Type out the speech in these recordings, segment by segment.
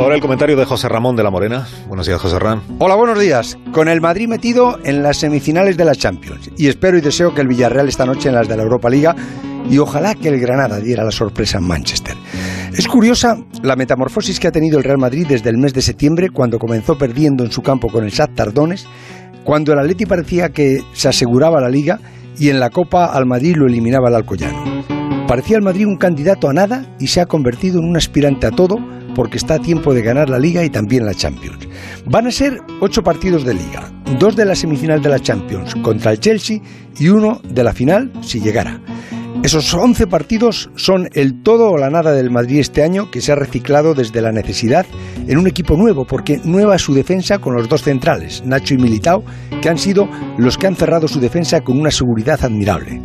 ahora el comentario de José Ramón de la Morena. Buenos días, José Ramón. Hola, buenos días. Con el Madrid metido en las semifinales de la Champions. Y espero y deseo que el Villarreal esta noche en las de la Europa Liga y ojalá que el Granada diera la sorpresa en Manchester. Es curiosa la metamorfosis que ha tenido el Real Madrid desde el mes de septiembre, cuando comenzó perdiendo en su campo con el Shakhtar Tardones, cuando el Atleti parecía que se aseguraba la Liga y en la Copa al Madrid lo eliminaba el Alcoyano. Parecía el Madrid un candidato a nada y se ha convertido en un aspirante a todo porque está a tiempo de ganar la Liga y también la Champions. Van a ser ocho partidos de Liga, dos de la semifinal de la Champions contra el Chelsea y uno de la final si llegara. Esos 11 partidos son el todo o la nada del Madrid este año que se ha reciclado desde la necesidad en un equipo nuevo, porque nueva su defensa con los dos centrales, Nacho y Militao, que han sido los que han cerrado su defensa con una seguridad admirable.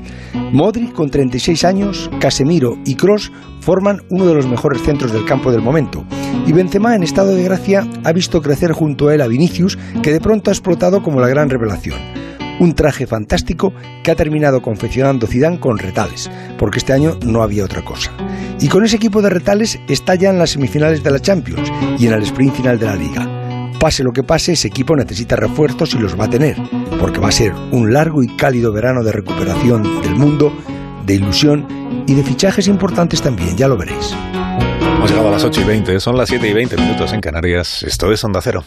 Modric, con 36 años, Casemiro y Cross forman uno de los mejores centros del campo del momento. Y Benzema, en estado de gracia, ha visto crecer junto a él a Vinicius, que de pronto ha explotado como la gran revelación un traje fantástico que ha terminado confeccionando Zidane con retales, porque este año no había otra cosa. Y con ese equipo de retales está ya en las semifinales de la Champions y en el sprint final de la Liga. Pase lo que pase, ese equipo necesita refuerzos y los va a tener, porque va a ser un largo y cálido verano de recuperación del mundo, de ilusión y de fichajes importantes también, ya lo veréis. Hemos llegado a las 8 y 20, son las 7 y 20 minutos en Canarias. Esto es Onda Cero.